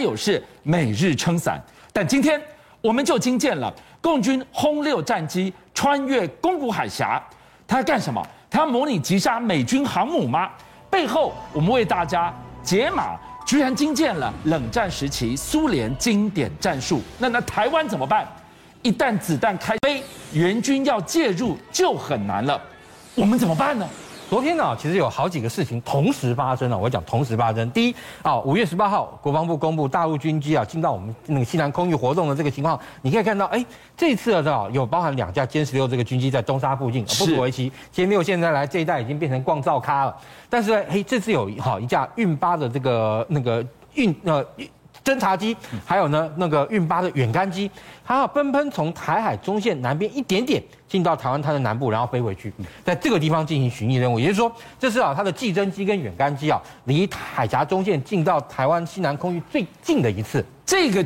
有事，每日撑伞。但今天我们就惊见了共军轰六战机穿越宫古海峡，它要干什么？它要模拟击杀美军航母吗？背后我们为大家解码，居然惊见了冷战时期苏联经典战术。那那台湾怎么办？一旦子弹开飞，援军要介入就很难了。我们怎么办呢？昨天呢，其实有好几个事情同时发生了。我讲同时发生，第一啊，五月十八号，国防部公布大陆军机啊进到我们那个西南空域活动的这个情况，你可以看到，哎，这次啊有包含两架歼十六这个军机在东沙附近，不足为奇。歼六现在来这一带已经变成逛照咖了，但是呢，哎，这次有好一架运八的这个那个运呃。侦察机，还有呢，那个运八的远干机，它要纷纷从台海中线南边一点点进到台湾滩的南部，然后飞回去，在这个地方进行巡弋任务。也就是说，这是啊，它的计侦机跟远干机啊，离海峡中线进到台湾西南空域最近的一次。这个。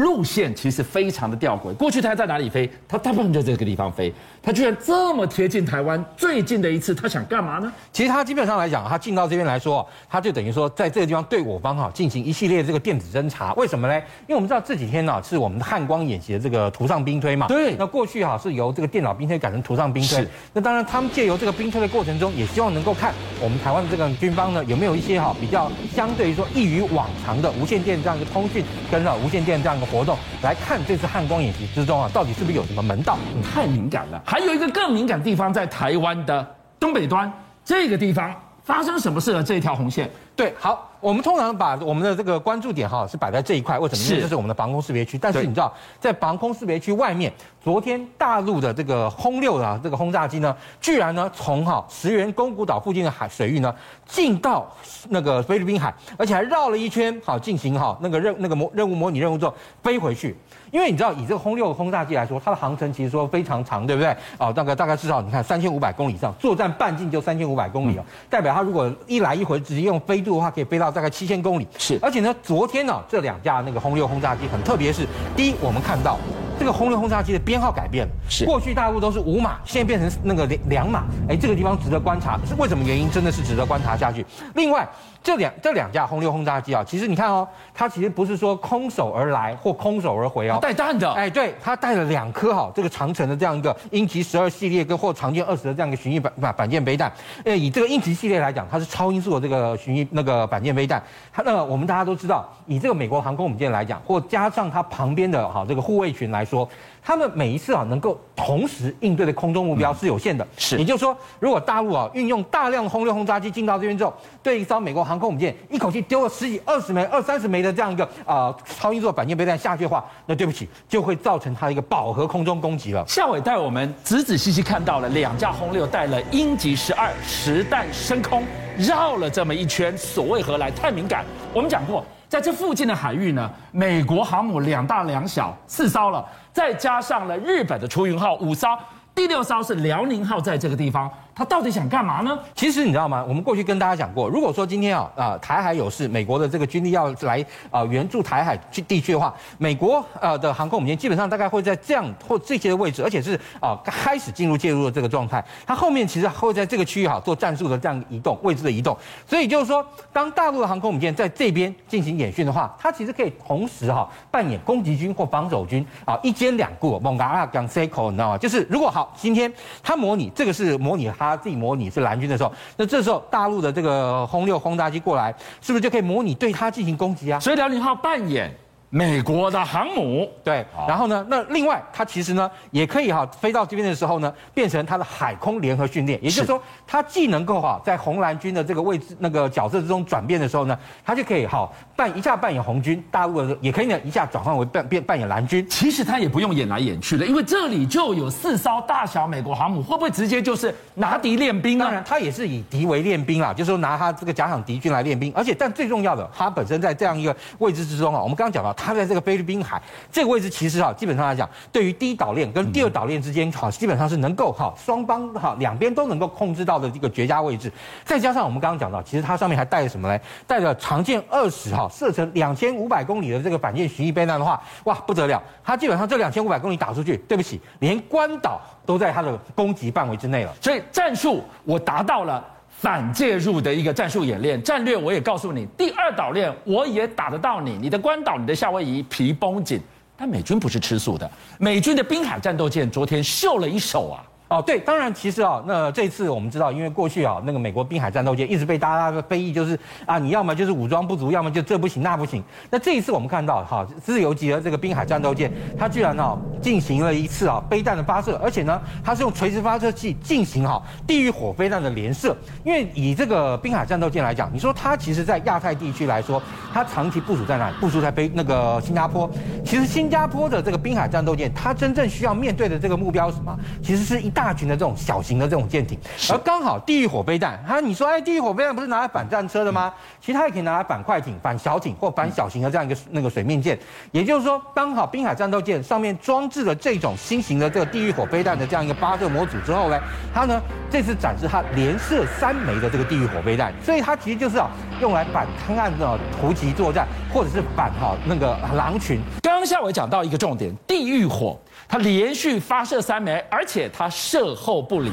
路线其实非常的吊诡。过去它在哪里飞？它大部分在这个地方飞。它居然这么贴近台湾，最近的一次它想干嘛呢？其实它基本上来讲，它进到这边来说，它就等于说在这个地方对我方哈进行一系列这个电子侦查。为什么呢？因为我们知道这几天呢是我们的汉光演习的这个图上兵推嘛。对。那过去哈是由这个电脑兵推改成图上兵推。是。那当然他们借由这个兵推的过程中，也希望能够看我们台湾的这个军方呢有没有一些哈比较相对于说异于往常的无线电这样一个通讯跟啊无线电这样一个活动。来看这次汉光演习之中啊，到底是不是有什么门道？太敏感了。还有一个更敏感的地方，在台湾的东北端这个地方发生什么事了？这一条红线。对，好。我们通常把我们的这个关注点哈是摆在这一块，为什么？因为这是我们的防空识别区。但是你知道，在防空识别区外面，昨天大陆的这个轰六的这个轰炸机呢，居然呢从哈石垣宫古岛附近的海水域呢进到那个菲律宾海，而且还绕了一圈，好进行哈那个任那个模任务模拟任务之后飞回去。因为你知道，以这个轰六的轰炸机来说，它的航程其实说非常长，对不对？哦，大概大概至少你看三千五百公里以上，作战半径就三千五百公里哦，代表它如果一来一回直接用飞度的话，可以飞到。大概七千公里是，而且呢，昨天呢，这两架那个轰六轰炸机很特别，是第一，我们看到这个轰六轰炸机的编号改变了，是过去大陆都是五码，现在变成那个两两码，哎，这个地方值得观察，是为什么原因？真的是值得观察下去。另外。这两这两架轰六轰炸机啊，其实你看哦，它其实不是说空手而来或空手而回哦，带弹的。哎，对，它带了两颗哈，这个长城的这样一个鹰击十二系列跟或长剑二十的这样一个巡弋板板板舰飞弹。呃，以这个鹰击系列来讲，它是超音速的这个巡弋那个板舰飞弹。它那个我们大家都知道，以这个美国航空母舰来讲，或加上它旁边的哈这个护卫群来说。他们每一次啊，能够同时应对的空中目标是有限的。是，也就是说，如果大陆啊运用大量轰六轰炸机进到这边之后，对一艘美国航空母舰一口气丢了十几、二十枚、二三十枚的这样一个啊超音速反舰飞弹下去的话，那对不起，就会造成它一个饱和空中攻击了。夏伟带我们仔仔细细看到了两架轰六带了鹰击十二实弹升空，绕了这么一圈，所谓何来？太敏感。我们讲过。在这附近的海域呢，美国航母两大两小四艘了，再加上了日本的出云号五艘。第六艘是辽宁号，在这个地方，他到底想干嘛呢？其实你知道吗？我们过去跟大家讲过，如果说今天啊啊台海有事，美国的这个军力要来啊援助台海地区的话，美国呃的航空母舰基本上大概会在这样或这些的位置，而且是啊开始进入介入的这个状态。它后面其实会在这个区域哈做战术的这样移动位置的移动。所以就是说，当大陆的航空母舰在这边进行演训的话，它其实可以同时哈扮演攻击军或防守军啊一兼两顾。猛嘎啊讲 C 口，你知道吗？就是如果好。今天他模拟这个是模拟他自己模拟是蓝军的时候，那这时候大陆的这个轰六轰炸机过来，是不是就可以模拟对他进行攻击啊？所以辽宁号扮演。美国的航母，对，然后呢，那另外它其实呢也可以哈飞到这边的时候呢，变成它的海空联合训练，也就是说它既能够哈在红蓝军的这个位置那个角色之中转变的时候呢，它就可以哈扮一下扮演红军，大陆的也可以呢一下转换为扮变扮演蓝军。其实它也不用演来演去的，因为这里就有四艘大小美国航母，会不会直接就是拿敌练兵呢？当然，它也是以敌为练兵啊，就是说拿它这个假想敌军来练兵，而且但最重要的，它本身在这样一个位置之中啊，我们刚刚讲到。它在这个菲律宾海这个位置，其实哈，基本上来讲，对于第一岛链跟第二岛链之间，哈，基本上是能够哈双方哈两边都能够控制到的这个绝佳位置。再加上我们刚刚讲到，其实它上面还带着什么呢？带着长剑二十哈，射程两千五百公里的这个反舰巡弋飞弹的话，哇，不得了！它基本上这两千五百公里打出去，对不起，连关岛都在它的攻击范围之内了。所以战术我达到了。反介入的一个战术演练战略，我也告诉你，第二岛链我也打得到你，你的关岛、你的夏威夷皮绷紧。但美军不是吃素的，美军的滨海战斗舰昨天秀了一手啊。哦，对，当然，其实啊，那这次我们知道，因为过去啊，那个美国滨海战斗舰一直被大家的非议，就是啊，你要么就是武装不足，要么就这不行那不行。那这一次我们看到，哈，自由级的这个滨海战斗舰，它居然啊进行了一次啊飞弹的发射，而且呢，它是用垂直发射器进行哈地狱火飞弹的连射。因为以这个滨海战斗舰来讲，你说它其实在亚太地区来说，它长期部署在哪里？部署在飞那个新加坡。其实新加坡的这个滨海战斗舰，它真正需要面对的这个目标是什么？其实是一大群的这种小型的这种舰艇，而刚好地狱火飞弹，它你说哎，地狱火飞弹不是拿来反战车的吗？其实它也可以拿来反快艇、反小艇或反小型的这样一个那个水面舰。也就是说，刚好滨海战斗舰上面装置了这种新型的这个地狱火飞弹的这样一个发射模组之后呢，它呢这次展示它连射三枚的这个地狱火飞弹，所以它其实就是啊用来反滩岸的突击作战，或者是反哈那个狼群。刚刚夏伟讲到一个重点，地狱火。它连续发射三枚，而且它射后不理，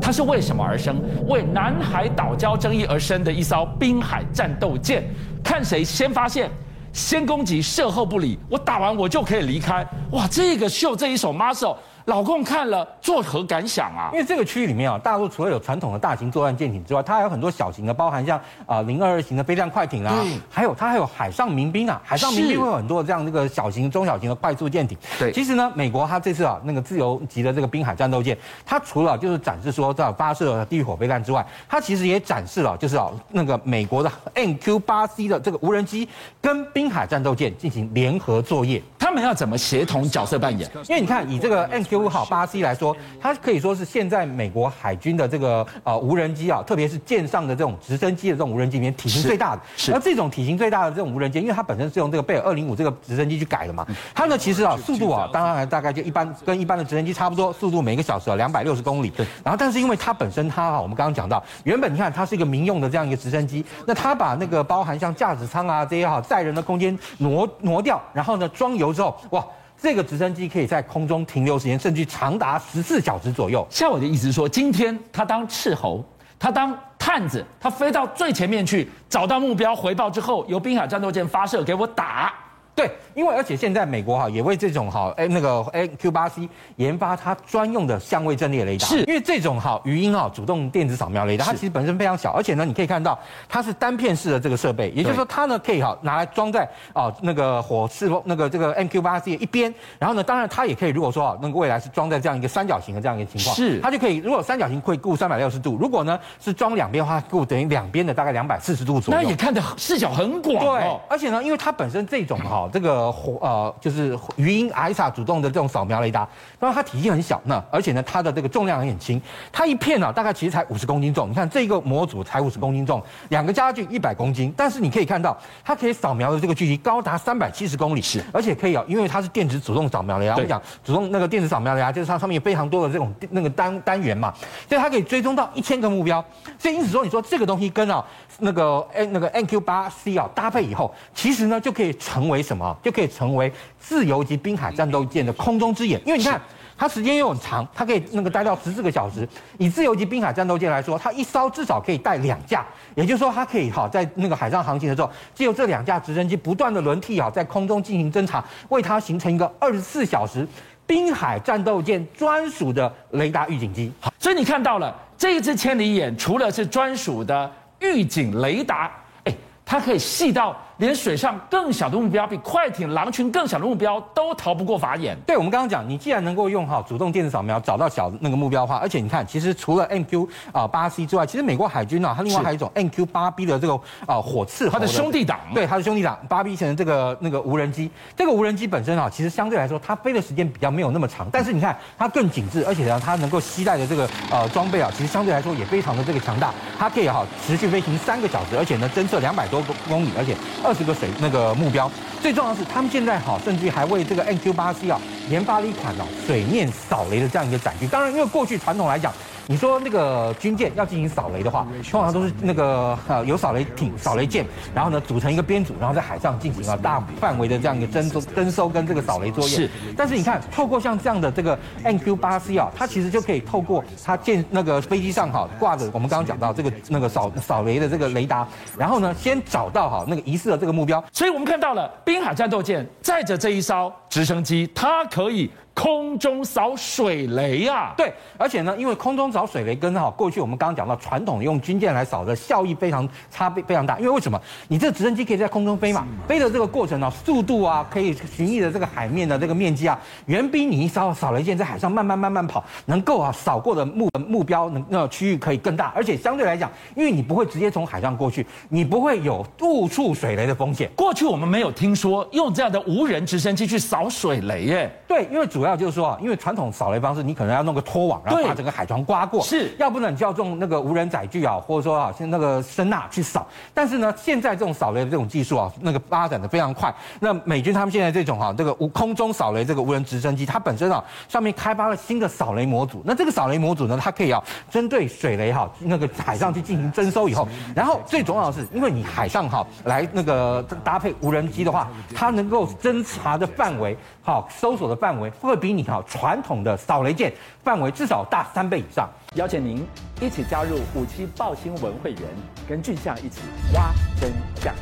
它是为什么而生？为南海岛礁争议而生的一艘滨海战斗舰，看谁先发现、先攻击、射后不理，我打完我就可以离开。哇，这个秀这一手 muscle。老共看了作何感想啊？因为这个区域里面啊，大陆除了有传统的大型作战舰艇之外，它还有很多小型的，包含像啊零二二型的飞弹快艇啊，还有它还有海上民兵啊，海上民兵会有很多这样这个小型、中小型的快速舰艇。对，其实呢，美国它这次啊那个自由级的这个滨海战斗舰，它除了就是展示说在发射地狱火飞弹之外，它其实也展示了就是啊那个美国的 MQ 八 C 的这个无人机跟滨海战斗舰进行联合作业。他们要怎么协同角色扮演？因为你看以这个 MQ 五号八 C 来说，它可以说是现在美国海军的这个呃无人机啊，特别是舰上的这种直升机的这种无人机里面体型最大的。是。而这种体型最大的这种无人机，因为它本身是用这个贝尔二零五这个直升机去改的嘛，它呢其实啊速度啊，当然大概就一般跟一般的直升机差不多，速度每个小时啊两百六十公里。对。然后但是因为它本身它啊，我们刚刚讲到，原本你看它是一个民用的这样一个直升机，那它把那个包含像驾驶舱啊这些哈载人的空间挪挪掉，然后呢装油之后，哇。这个直升机可以在空中停留时间甚至长达十四小时左右。像我的意思是说，今天他当斥候，他当探子，他飞到最前面去找到目标，回报之后，由滨海战斗舰发射给我打。对，因为而且现在美国哈也为这种哈哎那个 MQ-8C 研发它专用的相位阵列雷达，是。因为这种哈语音哈主动电子扫描雷达，它其实本身非常小，而且呢你可以看到它是单片式的这个设备，也就是说它呢可以哈拿来装在啊那个火势那个这个 MQ-8C 的一边，然后呢当然它也可以如果说啊那个未来是装在这样一个三角形的这样一个情况，是。它就可以如果三角形会顾三百六十度，如果呢是装两边的话，顾等于两边的大概两百四十度左右，那也看得视角很广哦，对，而且呢因为它本身这种哈。这个火呃，就是语音 AESA 主动的这种扫描雷达，当然它体积很小，那而且呢，它的这个重量也很轻，它一片呢、啊、大概其实才五十公斤重。你看这个模组才五十公斤重，两个加上去一百公斤，但是你可以看到它可以扫描的这个距离高达三百七十公里，是，而且可以啊，因为它是电子主动扫描雷达，我们讲主动那个电子扫描雷达就是它上面有非常多的这种那个单单元嘛，所以它可以追踪到一千个目标，所以因此说你说这个东西跟啊那个 N 那个 NQ 八 C 啊搭配以后，其实呢就可以成为什么？就可以成为自由级滨海战斗舰的空中之眼，因为你看它时间又很长，它可以那个待到十四个小时。以自由级滨海战斗舰来说，它一艘至少可以带两架，也就是说它可以哈在那个海上航行的时候，借由这两架直升机不断的轮替啊，在空中进行侦察，为它形成一个二十四小时滨海战斗舰专属的雷达预警机。好，所以你看到了这一支千里眼，除了是专属的预警雷达，哎，它可以细到。连水上更小的目标，比快艇、狼群更小的目标都逃不过法眼。对，我们刚刚讲，你既然能够用哈主动电子扫描找到小的那个目标的话，而且你看，其实除了 MQ 啊八 C 之外，其实美国海军啊，它另外还有一种 MQ 八 B 的这个啊火刺，它的兄弟党。对，它的兄弟党八 B 型的这个那个无人机，这个无人机本身啊，其实相对来说它飞的时间比较没有那么长，但是你看它更紧致，而且呢，它能够携带的这个呃装备啊，其实相对来说也非常的这个强大，它可以哈持续飞行三个小时，而且呢侦测两百多公里，而且二十个水那个。目标最重要的是，他们现在好，甚至于还为这个 NQ 八 C 啊研发了一款哦水面扫雷的这样一个载具。当然，因为过去传统来讲，你说那个军舰要进行扫雷的话，通常都是那个呃有扫雷艇、扫雷舰，然后呢组成一个编组，然后在海上进行啊大范围的这样一个征收、征收跟这个扫雷作业。是。但是你看，透过像这样的这个 MQ 八 C 啊，它其实就可以透过它舰那个飞机上哈挂着我们刚刚讲到这个那个扫扫雷的这个雷达，然后呢先找到哈那个疑似的这个目标。所以我们看到了滨海战斗舰载着这一艘直升机，它可以。空中扫水雷啊，对，而且呢，因为空中扫水雷跟哈过去我们刚刚讲到传统用军舰来扫的效益非常差别非常大，因为为什么？你这个直升机可以在空中飞嘛，飞的这个过程呢，速度啊，可以巡弋的这个海面的这个面积啊，远比你一艘扫雷舰在海上慢慢慢慢跑，能够啊扫过的目目标能那区域可以更大，而且相对来讲，因为你不会直接从海上过去，你不会有误触水雷的风险。过去我们没有听说用这样的无人直升机去扫水雷耶，对，因为主要。主要就是说啊，因为传统扫雷方式，你可能要弄个拖网，然后把整个海床刮过，是要不然你就要用那个无人载具啊，或者说啊，像那个声呐去扫。但是呢，现在这种扫雷的这种技术啊，那个发展的非常快。那美军他们现在这种哈、啊，这个无空中扫雷这个无人直升机，它本身啊上面开发了新的扫雷模组。那这个扫雷模组呢，它可以啊针对水雷哈、啊、那个海上去进行征收以后，然后最重要的是，因为你海上哈、啊、来那个搭配无人机的话，它能够侦查的范围，好搜索的范围会。比你好传统的扫雷舰范围至少大三倍以上。邀请您一起加入五七报新闻会员，跟俊相一起挖真相